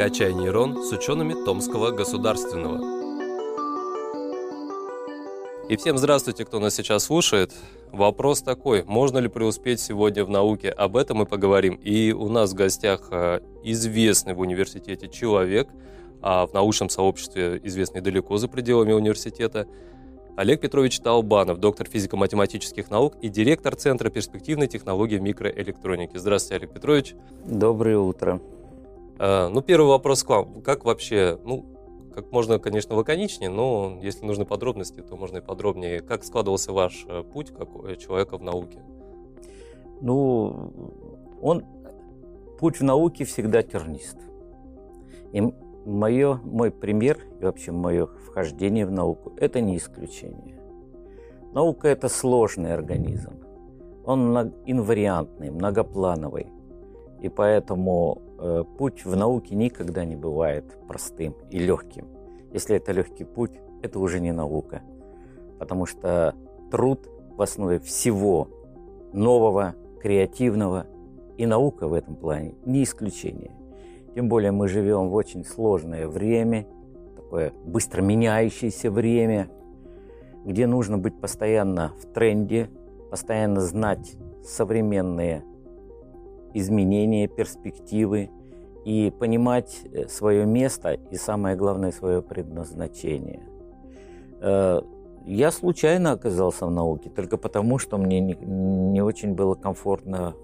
«Качай нейрон» с учеными Томского государственного. И всем здравствуйте, кто нас сейчас слушает. Вопрос такой, можно ли преуспеть сегодня в науке? Об этом мы поговорим. И у нас в гостях э, известный в университете человек, а в научном сообществе известный далеко за пределами университета, Олег Петрович Таубанов, доктор физико-математических наук и директор Центра перспективной технологии микроэлектроники. Здравствуйте, Олег Петрович. Доброе утро. А, ну, первый вопрос к вам. Как вообще, ну, как можно, конечно, лаконичнее, но если нужны подробности, то можно и подробнее. Как складывался ваш э, путь как человека в науке? Ну, он, путь в науке всегда тернист. И мое, мой пример и вообще мое вхождение в науку – это не исключение. Наука – это сложный организм. Он инвариантный, многоплановый. И поэтому э, путь в науке никогда не бывает простым и легким. Если это легкий путь, это уже не наука. Потому что труд в основе всего нового, креативного, и наука в этом плане не исключение. Тем более мы живем в очень сложное время, такое быстро меняющееся время, где нужно быть постоянно в тренде, постоянно знать современные изменения, перспективы и понимать э, свое место и самое главное свое предназначение. Э, я случайно оказался в науке только потому, что мне не, не очень было комфортно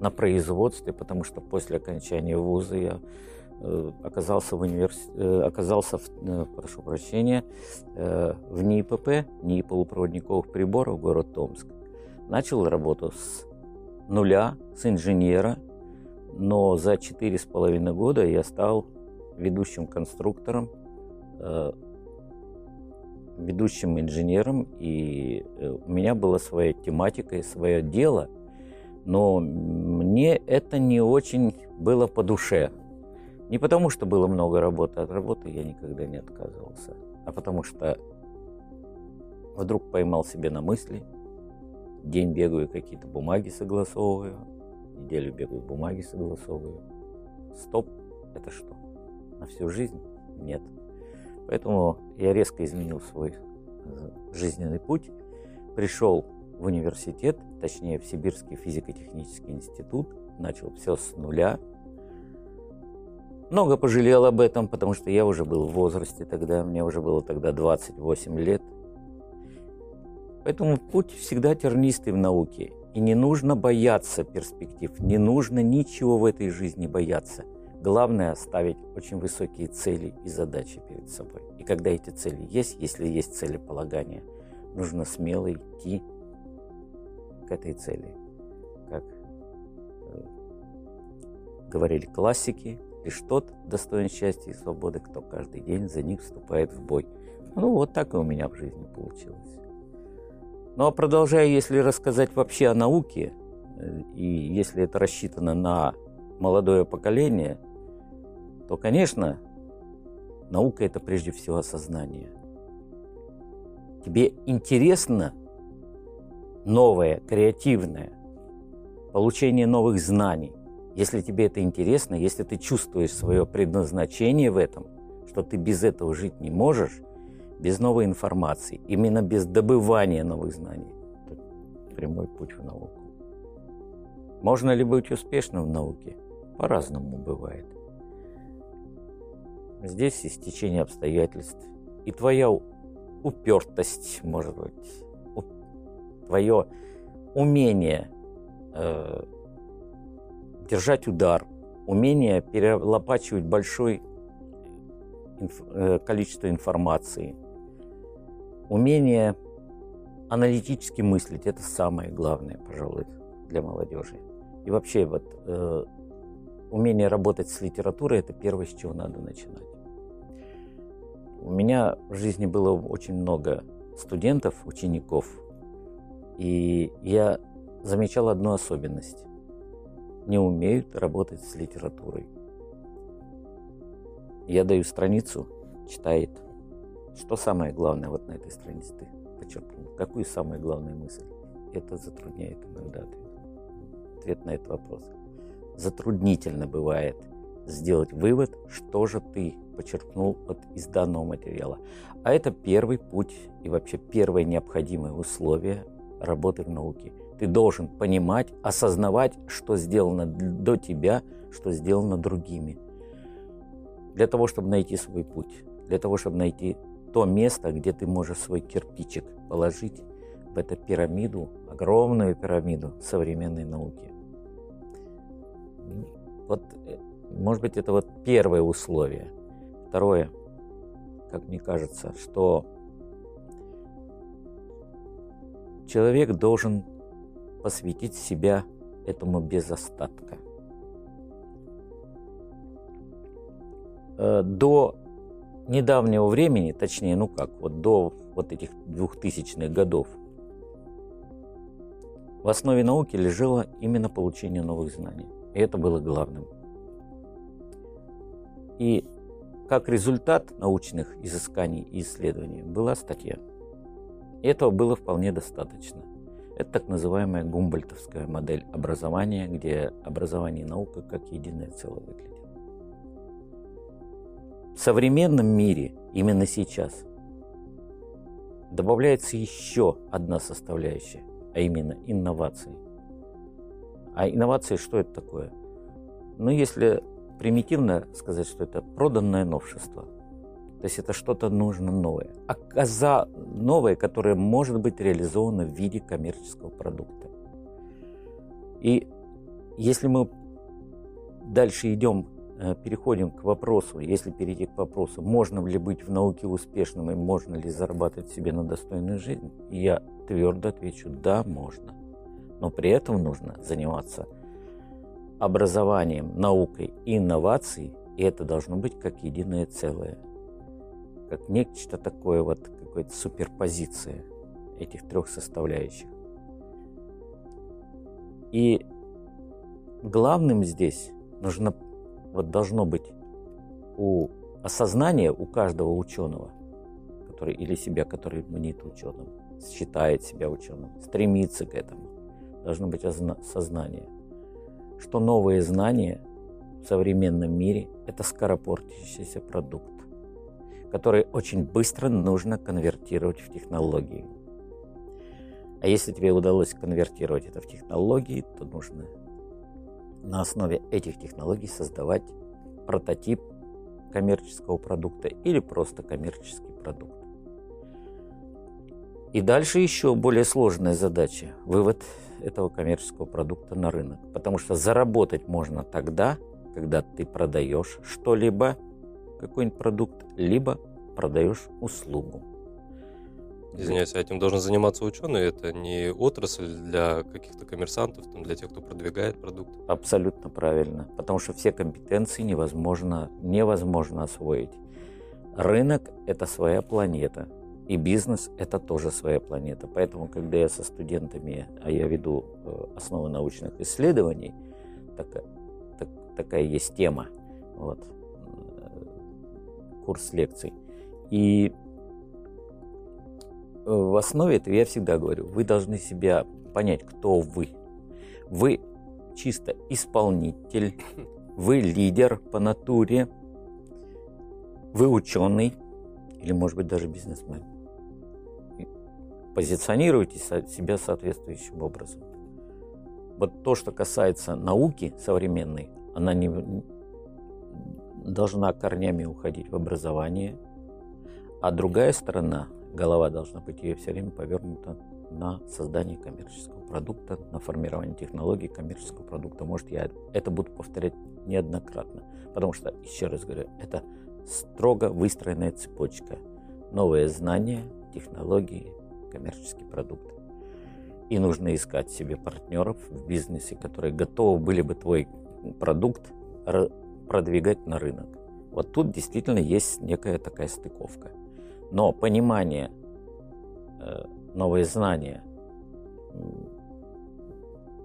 на производстве, потому что после окончания вуза я э, оказался в универс... оказался, в, прошу прощения, в НИПП, НИИ полупроводниковых приборов, город Томск. Начал работу с нуля, с инженера, но за четыре с половиной года я стал ведущим конструктором, э, ведущим инженером, и э, у меня была своя тематика и свое дело, но мне это не очень было по душе. Не потому, что было много работы, от работы я никогда не отказывался, а потому что вдруг поймал себе на мысли – День бегаю, какие-то бумаги согласовываю. Неделю бегаю, бумаги согласовываю. Стоп, это что? На всю жизнь? Нет. Поэтому я резко изменил свой э, жизненный путь. Пришел в университет, точнее в Сибирский физико-технический институт. Начал все с нуля. Много пожалел об этом, потому что я уже был в возрасте тогда, мне уже было тогда 28 лет – Поэтому путь всегда тернистый в науке. И не нужно бояться перспектив, не нужно ничего в этой жизни бояться. Главное ставить очень высокие цели и задачи перед собой. И когда эти цели есть, если есть целеполагание, нужно смело идти к этой цели. Как э, говорили классики, лишь тот достоин счастья и свободы, кто каждый день за них вступает в бой. Ну вот так и у меня в жизни получилось. А продолжая, если рассказать вообще о науке, э, и если это рассчитано на молодое поколение, то, конечно, наука это прежде всего осознание. Тебе интересно новое, креативное, получение новых знаний. Если тебе это интересно, если ты чувствуешь свое предназначение в этом, что ты без этого жить не можешь, без новой информации, именно без добывания новых знаний. Это прямой путь в науку. Можно ли быть успешным в науке? По-разному бывает. Здесь и стечение обстоятельств, и твоя упертость, может быть, твое умение э, держать удар, умение перелопачивать большое инф, э, количество информации – Умение аналитически мыслить – это самое главное, пожалуй, для молодежи. И вообще вот э, умение работать с литературой – это первое, с чего надо начинать. У меня в жизни было очень много студентов, учеников, и я замечал одну особенность. Не умеют работать с литературой. Я даю страницу, читает что самое главное вот на этой странице ты подчеркнул? Какую самую главную мысль? Это затрудняет иногда ответ, ответ на этот вопрос. Затруднительно бывает сделать вывод, что же ты почерпнул от, из данного материала. А это первый путь и вообще первое необходимое условие работы в науке. Ты должен понимать, осознавать, что сделано до тебя, что сделано другими. Для того, чтобы найти свой путь, для того, чтобы найти то место, где ты можешь свой кирпичик положить в эту пирамиду, огромную пирамиду современной науки. Вот, э, может быть, это вот первое условие. Второе, как мне кажется, что человек должен посвятить себя этому без остатка. Э, до недавнего времени, точнее, ну как, вот до вот этих двухтысячных годов, в основе науки лежало именно получение новых знаний. И это было главным. И как результат научных изысканий и исследований была статья. И этого было вполне достаточно. Это так называемая гумбольтовская модель образования, где образование и наука как единое целое выглядит. В современном мире, именно сейчас, добавляется еще одна составляющая, а именно инновации. А инновации что это такое? Ну, если примитивно сказать, что это проданное новшество. То есть это что-то нужно новое. А коза новое, которое может быть реализовано в виде коммерческого продукта. И если мы дальше идем, переходим к вопросу, если перейти к вопросу, можно ли быть в науке успешным и можно ли зарабатывать себе на достойную жизнь, я твердо отвечу, да, можно. Но при этом нужно заниматься образованием, наукой и инновацией, и это должно быть как единое целое, как нечто такое вот, какая-то суперпозиция этих трех составляющих. И главным здесь нужно, вот должно быть у осознания у каждого ученого, который или себя, который мнит ученым, считает себя ученым, стремится к этому, должно быть сознание – что новые знания в современном мире – это скоропортящийся продукт, который очень быстро нужно конвертировать в технологии. А если тебе удалось конвертировать это в технологии, то нужно на основе этих технологий создавать прототип коммерческого продукта или просто коммерческий продукт. И дальше еще более сложная задача – вывод этого коммерческого продукта на рынок. Потому что заработать можно тогда, когда ты продаешь что-либо, какой-нибудь продукт, либо продаешь услугу. Извиняюсь, этим должен заниматься ученый? Это не отрасль для каких-то коммерсантов, там, для тех, кто продвигает продукт? Абсолютно правильно. Потому что все компетенции невозможно, невозможно освоить. Рынок – это своя планета. И бизнес – это тоже своя планета. Поэтому, когда я со студентами, а я веду э, основы научных исследований, такая, так, такая есть тема, вот, э, курс лекций. И в основе этого я всегда говорю, вы должны себя понять, кто вы. Вы чисто исполнитель, вы лидер по натуре, вы ученый или, может быть, даже бизнесмен позиционируете себя соответствующим образом. Вот то, что касается науки современной, она не должна корнями уходить в образование, а другая сторона, голова должна быть ее все время повернута на создание коммерческого продукта, на формирование технологий коммерческого продукта. Может, я это буду повторять неоднократно, потому что, еще раз говорю, это строго выстроенная цепочка. Новые знания, технологии, коммерческий продукт. И нужно искать себе партнеров в бизнесе, которые готовы были бы твой продукт продвигать на рынок. Вот тут действительно есть некая такая стыковка. Но понимание, э, новые знания,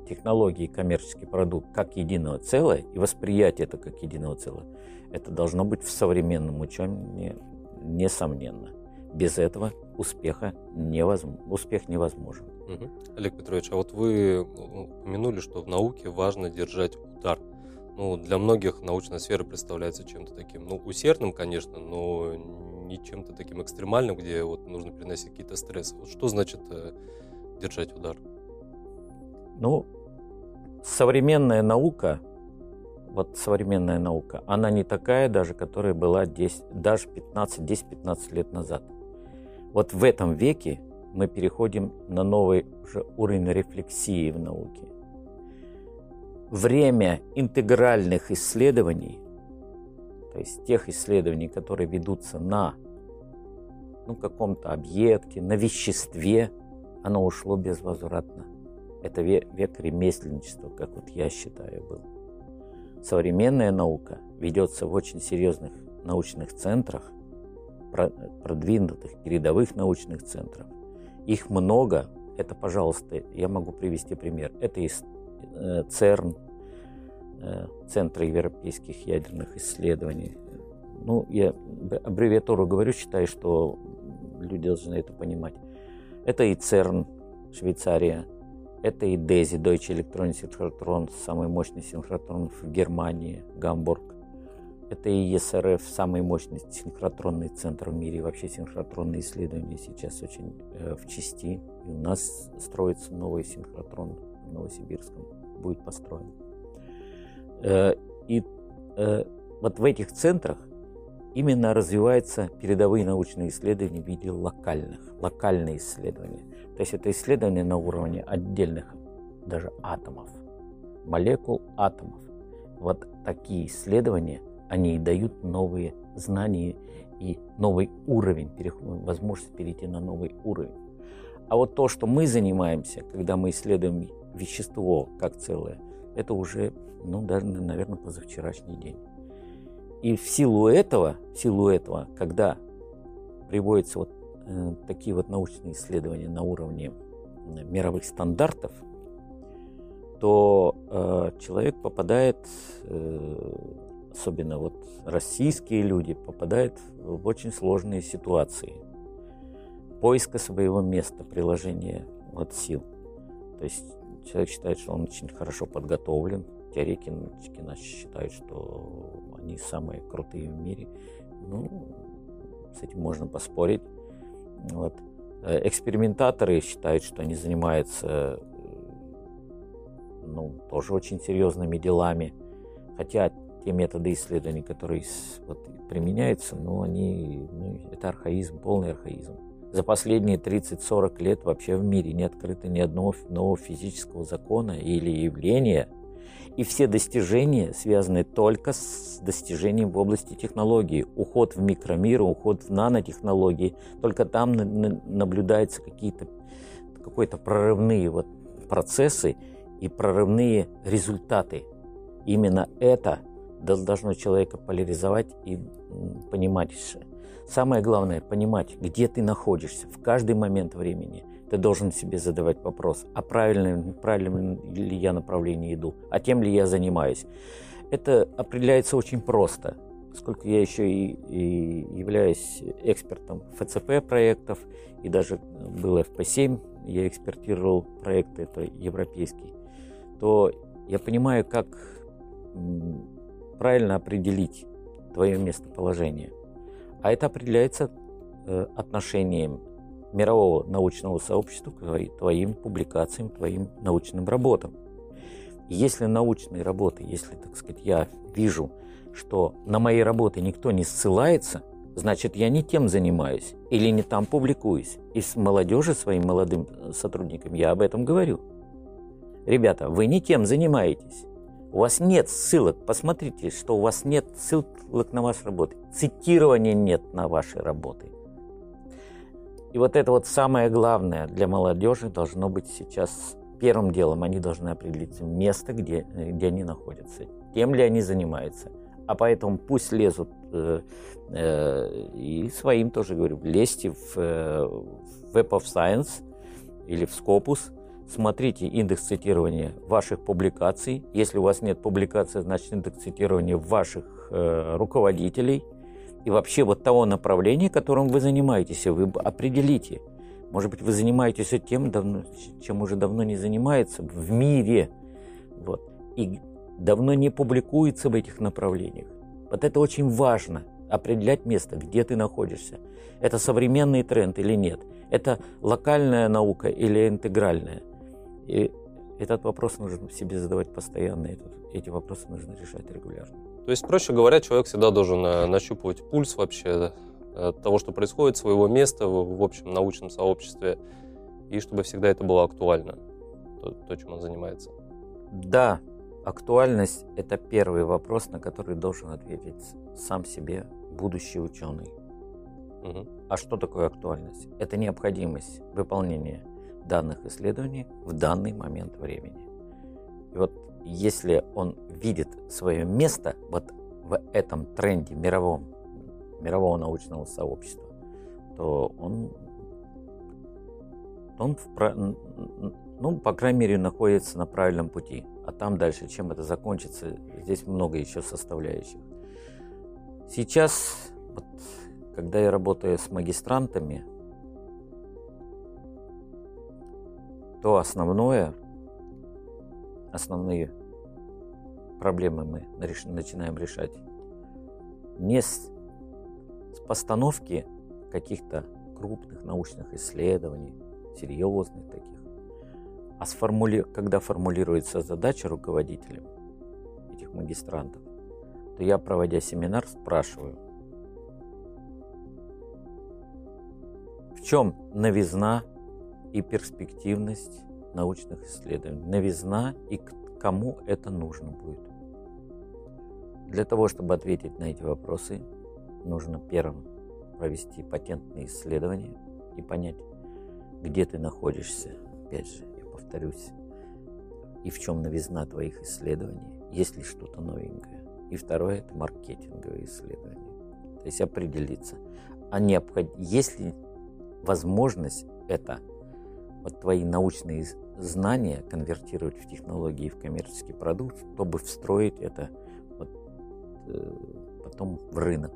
технологии, коммерческий продукт как единого целого и восприятие это как единого целого, это должно быть в современном учении несомненно. Без этого успеха невозможно, успех невозможен. Угу. Олег Петрович, а вот вы упомянули, что в науке важно держать удар. Ну, для многих научная сфера представляется чем-то таким, ну, усердным, конечно, но не чем-то таким экстремальным, где вот нужно приносить какие-то стрессы. Вот что значит э, держать удар? Ну, современная наука, вот современная наука, она не такая даже, которая была 10, даже 15, 10-15 лет назад. Вот в этом веке мы переходим на новый уже уровень рефлексии в науке. Время интегральных исследований, то есть тех исследований, которые ведутся на ну, каком-то объекте, на веществе, оно ушло безвозвратно. Это век, ремесленничества, как вот я считаю, был. Современная наука ведется в очень серьезных научных центрах, продвинутых передовых научных центрах. Их много. Это, пожалуйста, я могу привести пример. Это из э, ЦЕРН, э, Центра европейских ядерных исследований. Ну, я аббревиатуру говорю, считаю, что люди должны это понимать. Это и ЦЕРН, Швейцария, это и DESI, Deutsche Electronic Synchrotron, самый мощный синхротрон в Германии, Гамбург. Это и ЕСРФ, самый мощный синхротронный центр в мире. Вообще синхротронные исследования сейчас очень э, в части. И у нас строится новый синхротрон в Новосибирском. Будет построен. Э, и э, вот в этих центрах именно развиваются передовые научные исследования в виде локальных, локальные исследования. То есть это исследования на уровне отдельных даже атомов, молекул атомов. Вот такие исследования – они дают новые знания и новый уровень, возможность перейти на новый уровень. А вот то, что мы занимаемся, когда мы исследуем вещество как целое, это уже, ну, даже, наверное, позавчерашний день. И в силу этого, в силу этого, когда приводятся вот э, такие вот научные исследования на уровне мировых стандартов, то э, человек попадает э, особенно вот российские люди, попадают в очень сложные ситуации поиска своего места, приложения вот сил. То есть человек считает, что он очень хорошо подготовлен, теоретики нас считают, что они самые крутые в мире. Ну, с этим можно поспорить. Вот. Э, экспериментаторы считают, что они занимаются ну, тоже очень серьезными делами. Хотя те методы исследований, которые вот, применяются, но они, ну, это архаизм, полный архаизм. За последние 30-40 лет вообще в мире не открыто ни одного нового физического закона или явления, и все достижения связаны только с достижением в области технологий. Уход в микромир, уход в нанотехнологии. Только там наблюдаются какие-то какие-то прорывные вот процессы и прорывные результаты. Именно это должно человека поляризовать и понимать. Самое главное – понимать, где ты находишься в каждый момент времени. Ты должен себе задавать вопрос, а правильно, правильно ли я направление иду, а тем ли я занимаюсь. Это определяется очень просто, поскольку я еще и, и являюсь экспертом ФЦП проектов, и даже был FP7, я экспертировал проекты, это европейский, то я понимаю, как правильно определить твое местоположение. А это определяется э, отношением мирового научного сообщества к твоим публикациям, твоим научным работам. Если научные работы, если, так сказать, я вижу, что на мои работы никто не ссылается, значит, я не тем занимаюсь или не там публикуюсь. И с молодежи, своим молодым э, сотрудникам я об этом говорю. Ребята, вы не тем занимаетесь. У вас нет ссылок. Посмотрите, что у вас нет ссылок на ваши работы. Цитирования нет на ваши работы. И вот это вот самое главное для молодежи должно быть сейчас первым делом. Они должны определить место, где, где они находятся, тем ли они занимаются. А поэтому пусть лезут, э, э, и своим тоже говорю, лезьте в, э, в Web of Science или в Scopus – смотрите индекс цитирования ваших публикаций. Если у вас нет публикации, значит индекс цитирования ваших э, руководителей. И вообще вот того направления, которым вы занимаетесь, вы определите. Может быть, вы занимаетесь тем, давно, чем уже давно не занимается в мире. Вот. И давно не публикуется в этих направлениях. Вот это очень важно, определять место, где ты находишься. Это современный тренд или нет? Это локальная наука или интегральная? И этот вопрос нужно себе задавать постоянно, и эти вопросы нужно решать регулярно. То есть, проще говоря, человек всегда должен э, нащупывать пульс вообще э, того, что происходит, своего места в, в общем научном сообществе, и чтобы всегда это было актуально, то, то чем он занимается. Да, актуальность – это первый вопрос, на который должен ответить сам себе будущий ученый. Угу. А что такое актуальность? Это необходимость выполнения данных исследований в данный момент времени. И вот если он видит свое место вот в этом тренде мировом, мирового научного сообщества, то он, он в, ну, по крайней мере, находится на правильном пути. А там дальше, чем это закончится, здесь много еще составляющих. Сейчас, вот, когда я работаю с магистрантами, то основное, основные проблемы мы начинаем решать. Не с, с постановки каких-то крупных научных исследований, серьезных таких, а с формули... когда формулируется задача руководителем этих магистрантов, то я, проводя семинар, спрашиваю, в чем новизна и перспективность научных исследований, новизна и кому это нужно будет. Для того, чтобы ответить на эти вопросы, нужно первым провести патентные исследования и понять, где ты находишься. Опять же, я повторюсь, и в чем новизна твоих исследований, есть ли что-то новенькое. И второе – это маркетинговые исследования. То есть определиться, а необход... есть ли возможность это, вот твои научные знания конвертировать в технологии, в коммерческий продукт, чтобы встроить это вот, э, потом в рынок.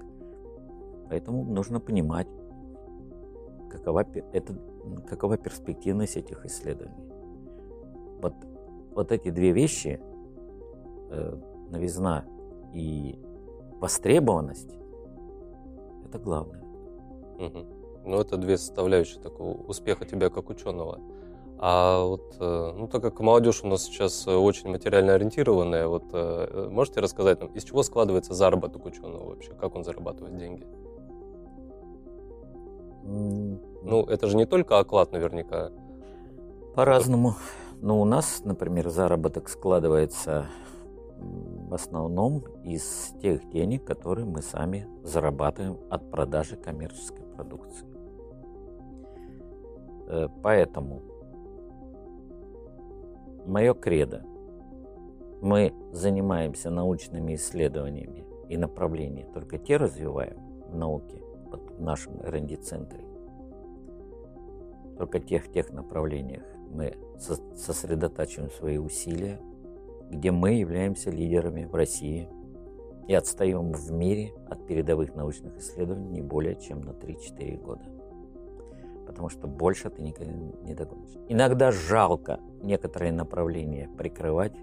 Поэтому нужно понимать, какова, это, какова перспективность этих исследований. Вот, вот эти две вещи, э, новизна и востребованность – это главное. Угу. Ну, это две составляющие такого успеха тебя как ученого. А вот, э, ну, так как молодежь у нас сейчас очень материально ориентированная, вот э, можете рассказать нам, из чего складывается заработок ученого вообще? Как он зарабатывает деньги? Ну, это же не только оклад наверняка. По-разному. Ну, у нас, например, заработок складывается в основном из тех денег, которые мы сами зарабатываем от продажи коммерческой продукции. Э, поэтому мое кредо. Мы занимаемся научными исследованиями и направлениями, только те развиваем в науке, в нашем R&D-центре. Только тех, тех направлениях мы сосредотачиваем свои усилия, где мы являемся лидерами в России и отстаем в мире от передовых научных исследований не более чем на 3-4 года. Потому что больше ты никогда не догонишь. Иногда жалко некоторые направления прикрывать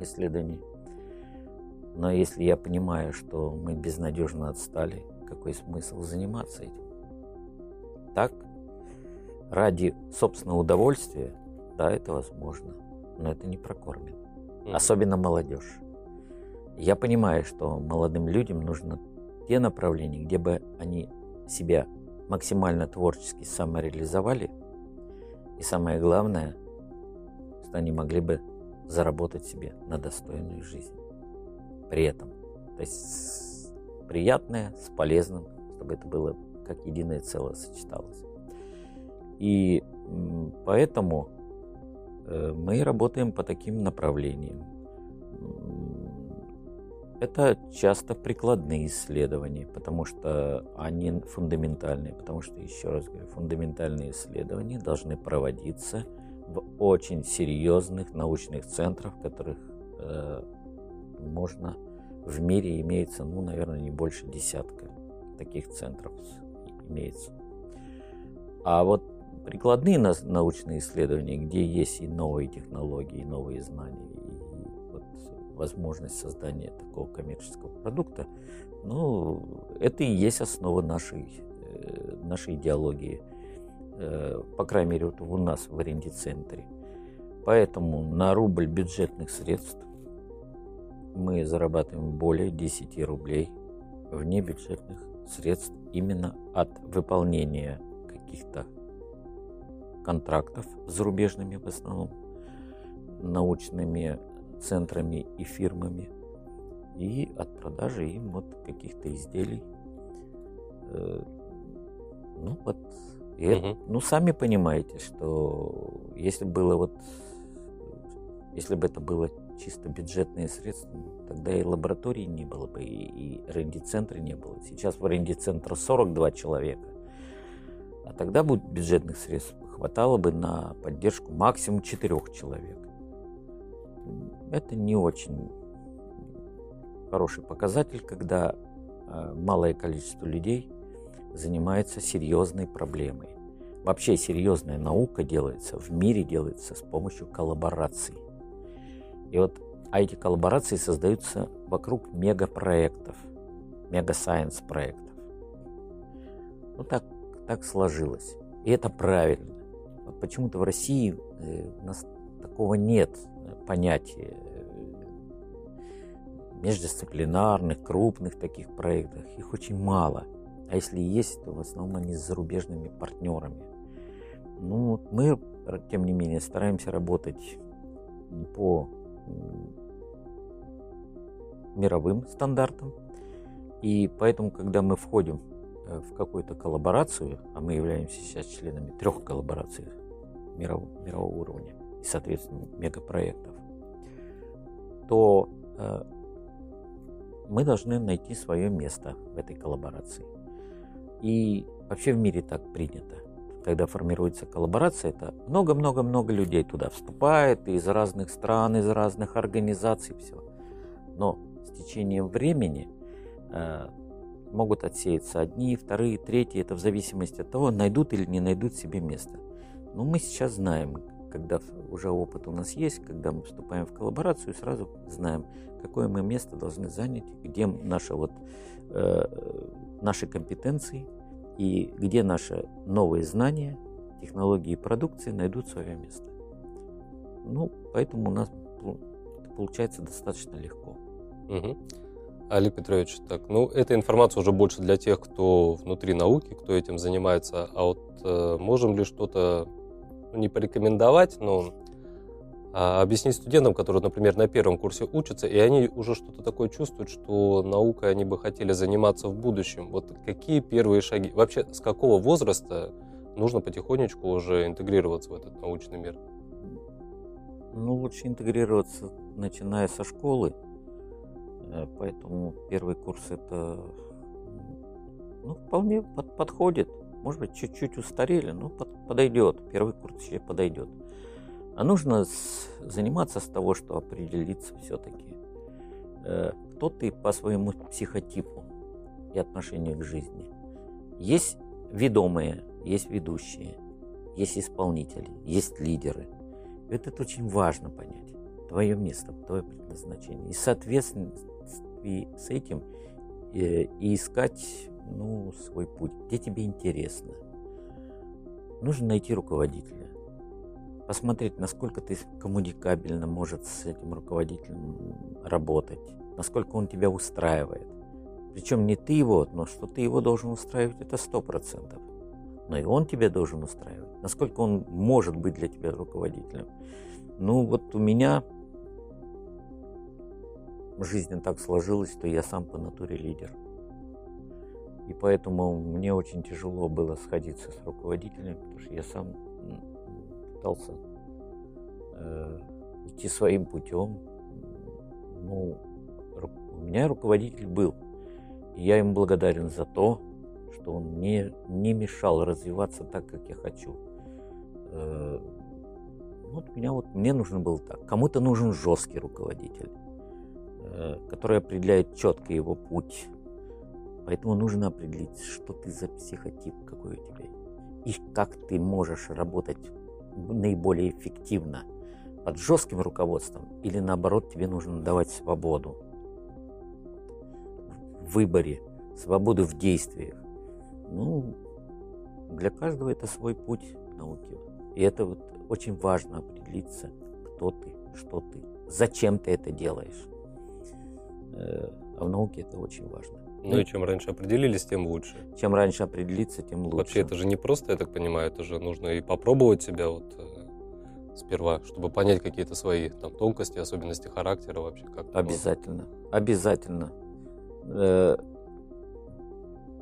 исследований. Но если я понимаю, что мы безнадежно отстали, какой смысл заниматься этим? Так, ради собственного удовольствия, да, это возможно, но это не прокормит особенно молодежь. Я понимаю, что молодым людям нужно те направления, где бы они себя максимально творчески самореализовали, и самое главное, что они могли бы заработать себе на достойную жизнь. При этом, то есть приятное с полезным, чтобы это было как единое целое сочеталось. И поэтому Э, мы работаем по таким направлениям. Это часто прикладные исследования, потому что они фундаментальные, потому что, еще раз говорю, фундаментальные исследования должны проводиться в очень серьезных научных центрах, которых э, можно в мире имеется, ну, наверное, не больше десятка таких центров имеется. А вот прикладные научные исследования, где есть и новые технологии, и новые знания. Возможность создания такого коммерческого продукта, ну, это и есть основа нашей, э, нашей идеологии. Э, по крайней мере, вот у нас в аренде-центре. Поэтому на рубль бюджетных средств мы зарабатываем более 10 рублей вне бюджетных средств именно от выполнения каких-то контрактов с зарубежными в основном научными центрами и фирмами и от продажи им вот каких-то изделий. Э, ну вот, и, угу. ну сами понимаете, что если было вот, если бы это было чисто бюджетные средства, тогда и лаборатории не было бы, и, и ренди-центра не было. Сейчас в ренди-центре 42 человека, а тогда будет бюджетных средств хватало бы на поддержку максимум 4 человек. Это не очень хороший показатель, когда э, малое количество людей занимается серьезной проблемой. Вообще серьезная наука делается, в мире делается с помощью коллабораций. И вот а эти коллаборации создаются вокруг мегапроектов, мега-сайенс проектов. Ну так, так сложилось. И это правильно. Вот почему-то в России э, у нас такого нет понятия междисциплинарных, крупных таких проектов. Их очень мало. А если есть, то в основном они с зарубежными партнерами. Ну, мы, тем не менее, стараемся работать по мировым стандартам. И поэтому, когда мы входим э, в какую-то коллаборацию, а мы являемся сейчас членами трех коллабораций мирового, мирового уровня и, соответственно, мегапроектов, то э, мы должны найти свое место в этой коллаборации. И вообще в мире так принято. Когда формируется коллаборация, это много-много-много людей туда вступает, из разных стран, из разных организаций, все. Но с течением времени э, могут отсеяться одни, вторые, третьи, это в зависимости от того, найдут или не найдут себе место. Но мы сейчас знаем, когда уже опыт у нас есть, когда мы вступаем в коллаборацию, сразу знаем, какое мы место должны занять, где наши, вот, э, наши компетенции и где наши новые знания, технологии и продукции найдут свое место. Ну, поэтому у нас получается достаточно легко. Угу. Олег Петрович, так, ну, эта информация уже больше для тех, кто внутри науки, кто этим занимается. А вот э, можем ли что-то не порекомендовать, но а, объяснить студентам, которые, например, на первом курсе учатся, и они уже что-то такое чувствуют, что наукой они бы хотели заниматься в будущем. Вот какие первые шаги? Вообще, с какого возраста нужно потихонечку уже интегрироваться в этот научный мир? Ну, лучше интегрироваться, начиная со школы. Э, поэтому первый курс это ну, вполне под, подходит. Может быть, чуть-чуть устарели, но под, подойдет. Первый курс еще подойдет. А нужно заниматься с того, что определиться все-таки, э, кто ты по своему психотипу и отношению к жизни. Есть ведомые, есть ведущие, есть исполнители, есть лидеры. Это, очень важно понять. Твое место, твое предназначение. И в соответствии с этим э, и искать ну, свой путь, где тебе интересно. Нужно найти руководителя. Посмотреть, насколько ты коммуникабельно может с этим руководителем работать, насколько он тебя устраивает. Причем не ты его, но что ты его должен устраивать, это сто процентов. Но и он тебя должен устраивать. Насколько он может быть для тебя руководителем. Ну вот у меня жизнь так сложилась, что я сам по натуре лидер. И поэтому мне очень тяжело было сходиться с руководителем, потому что я сам пытался э, идти своим путем. Ну, у меня руководитель был. И я ему благодарен за то, что он мне не мешал развиваться так, как я хочу. Э, вот меня вот мне нужно было так. Кому-то нужен жесткий руководитель, э, который определяет четко его путь Поэтому нужно определить, что ты за психотип, какой у тебя, и как ты можешь работать наиболее эффективно под жестким руководством или наоборот тебе нужно давать свободу в выборе, свободу в действиях. Ну, для каждого это свой путь науки. И это вот очень важно определиться, кто ты, что ты, зачем ты это делаешь. Э, а в науке это очень важно. Ну и чем раньше определились, тем лучше. Чем раньше определиться, тем лучше. Вообще это же не просто, я так понимаю, это же нужно и попробовать себя вот э, сперва, чтобы понять какие-то свои там тонкости, особенности характера вообще как. Обязательно, обязательно. Э,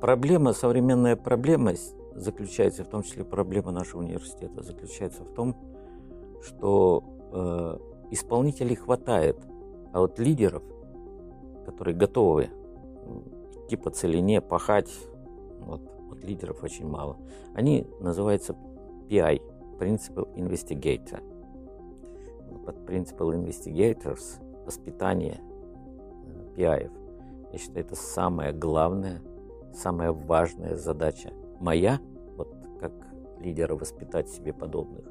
проблема, современная проблема заключается, в том числе проблема нашего университета, заключается в том, что э, исполнителей хватает, а вот лидеров, которые готовы идти по целине, пахать, вот, вот лидеров очень мало. Они называются PI, Principal Investigator. Под Principal Investigators воспитание PI. Я считаю, это самая главная, самая важная задача моя, вот как лидера воспитать себе подобных.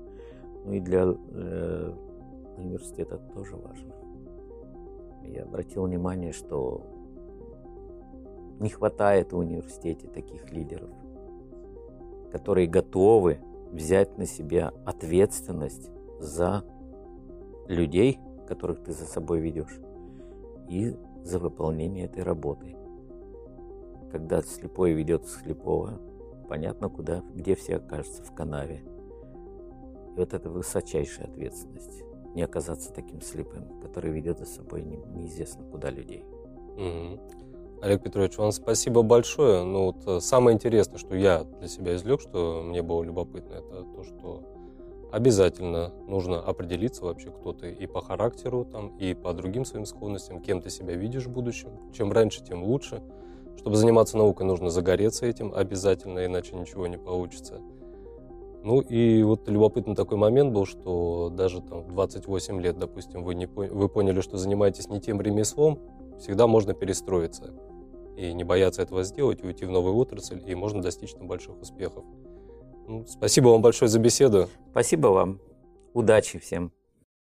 Ну и для э, университета тоже важно. Я обратил внимание, что не хватает в университете таких лидеров, которые готовы взять на себя ответственность за людей, которых ты за собой ведешь, и за выполнение этой работы. Когда слепой ведет слепого, понятно, куда, где все окажутся, в канаве. И вот это высочайшая ответственность. Не оказаться таким слепым, который ведет за собой не, неизвестно куда людей. Угу. Олег Петрович, вам спасибо большое. Ну, вот э, самое интересное, что я для себя извлек, что мне было любопытно, это то, что обязательно нужно определиться вообще, кто ты и по характеру, там, и по другим своим склонностям, кем ты себя видишь в будущем. Чем раньше, тем лучше. Чтобы заниматься наукой, нужно загореться этим обязательно, иначе ничего не получится. Ну и вот любопытный такой момент был, что даже там в 28 лет, допустим, вы, не, вы поняли, что занимаетесь не тем ремеслом, всегда можно перестроиться и не бояться этого сделать, уйти в новую отрасль, и можно достичь там больших успехов. Ну, спасибо вам большое за беседу. Спасибо вам. Удачи всем.